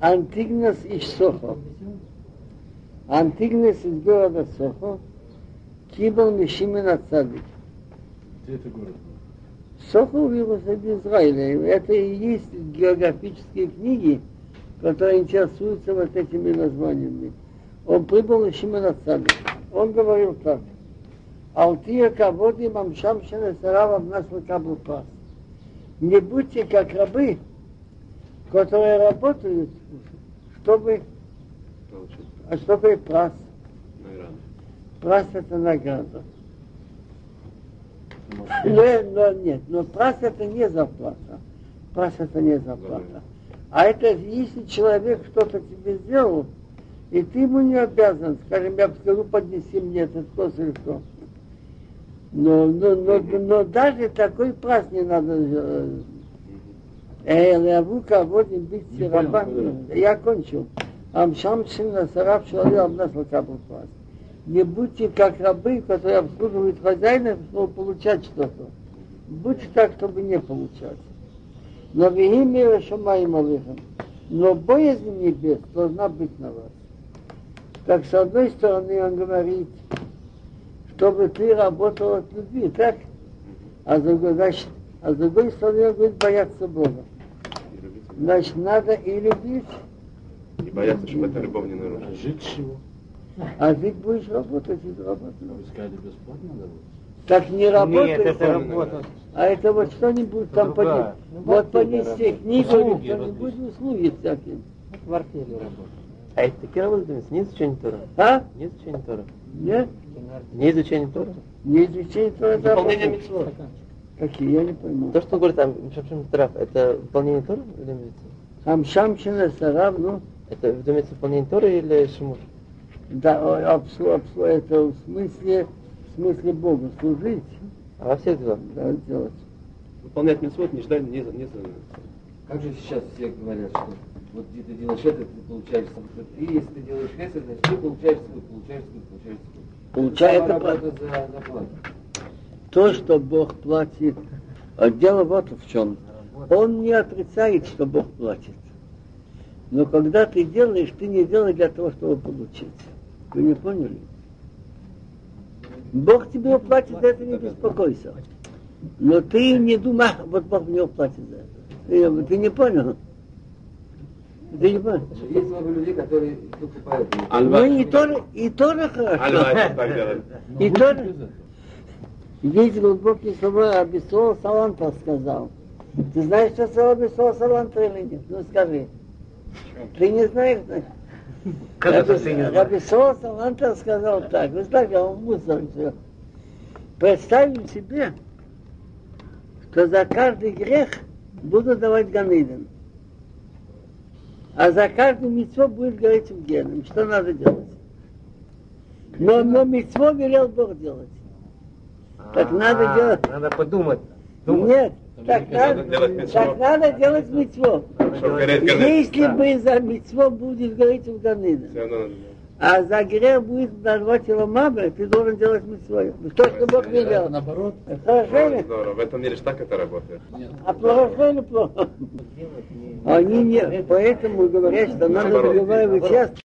Антигнес из Сохо. Антигнес из города Сохо. Кибал Мишимена Цадик. Где это город? Сохо в Израиле. Это и есть географические книги, которые интересуются вот этими названиями. Он прибыл на Шимена Цадик. Он говорил так. Алтия каводи мамшам шенесарава насла каблу пас. Не будьте как рабы, которые работают, чтобы, а чтобы прас. Прас это награда. Но, но нет, но прас это не зарплата. Прас это не зарплата. А это если человек что-то тебе сделал, и ты ему не обязан, скажем, я скажу, поднеси мне этот коз или что. Но, но, но, но даже такой прас не надо э, Ляву каводим быть рабами. Я кончил. Амшам сильно сараб человек обнасл кабл класс. Не будьте как рабы, которые обслуживают хозяина, чтобы получать что-то. Будьте так, чтобы не получать. Но вегими шамаем алихам. Но боязнь небес должна быть на вас. Так с одной стороны он говорит, чтобы ты работал от любви, так? А с другой, значит, а с другой стороны он говорит бояться Бога. Значит, надо и любить, И бояться, чтобы эта любовь не нарушила. А жить чего? а ты будешь работать и работать. Вы сказали, бесплатно дадут? Так не работает, Нет, это а- работа. а это вот что-нибудь там поди- Ну, вот понести работает. книгу что-нибудь, услуги всякие. В квартире работа. А это такие работы, думаете, не изучение Тора? А? Не изучение Тора. Нет? Не изучение Тора? Не изучение, то это Выполнение работа. митцвот. Какие, я не пойму. То, что он говорит там, Шапшим Траф, это выполнение Тора или митцвот? Амшамшина сараб, ну, Это, думаете, выполнение Тора или Шимур? да, обслу, обслу, это в смысле, в смысле Богу служить, А во всех делах? да, делать. Выполнять митцвот не ждать, не, не, Как же сейчас все говорят, что вот где ты делаешь это, ты получаешь свой. И если ты делаешь это, значит ты получаешь свой, получаешь свой, получаешь свой. Получает Сама это работа за зарплату. То, что Бог платит. А дело вот в чем. Он не отрицает, что Бог платит. Но когда ты делаешь, ты не делаешь для того, чтобы получить. Вы не поняли? Бог тебе платит за это, не беспокойся. Но ты не думай, «А, вот Бог мне платит за это. Ты, ты не понял? Ты не понял? Есть много людей, которые покупают. Ну и тоже, и тоже хорошо. И тоже, этого. Есть глубокие слова, Абисол Саланта сказал. Ты знаешь, что сказал Абисол Саланта или нет? Ну скажи. Ты не знаешь, значит? Как ты не знаешь? Саланта сказал так. Вы знаете, он мусор все. Представим себе, что за каждый грех будут давать Ганыден. А за каждый митцво будет гореть в геном. Что надо делать? Но, но митцво велел Бог делать. Так надо А, делать. Надо подумать. Думать. Нет, так надо надо, так надо делать митцво. Если бы за митцво будет гореть в надо делать. а за грех будет нарвать его мамы, ты должен делать митцво. То, что Бог велел. Наоборот. Хорошо или? Здорово. В этом мире же так это работает. А плохо или плохо? Они не, поэтому говорят, что надо выговаривать часто.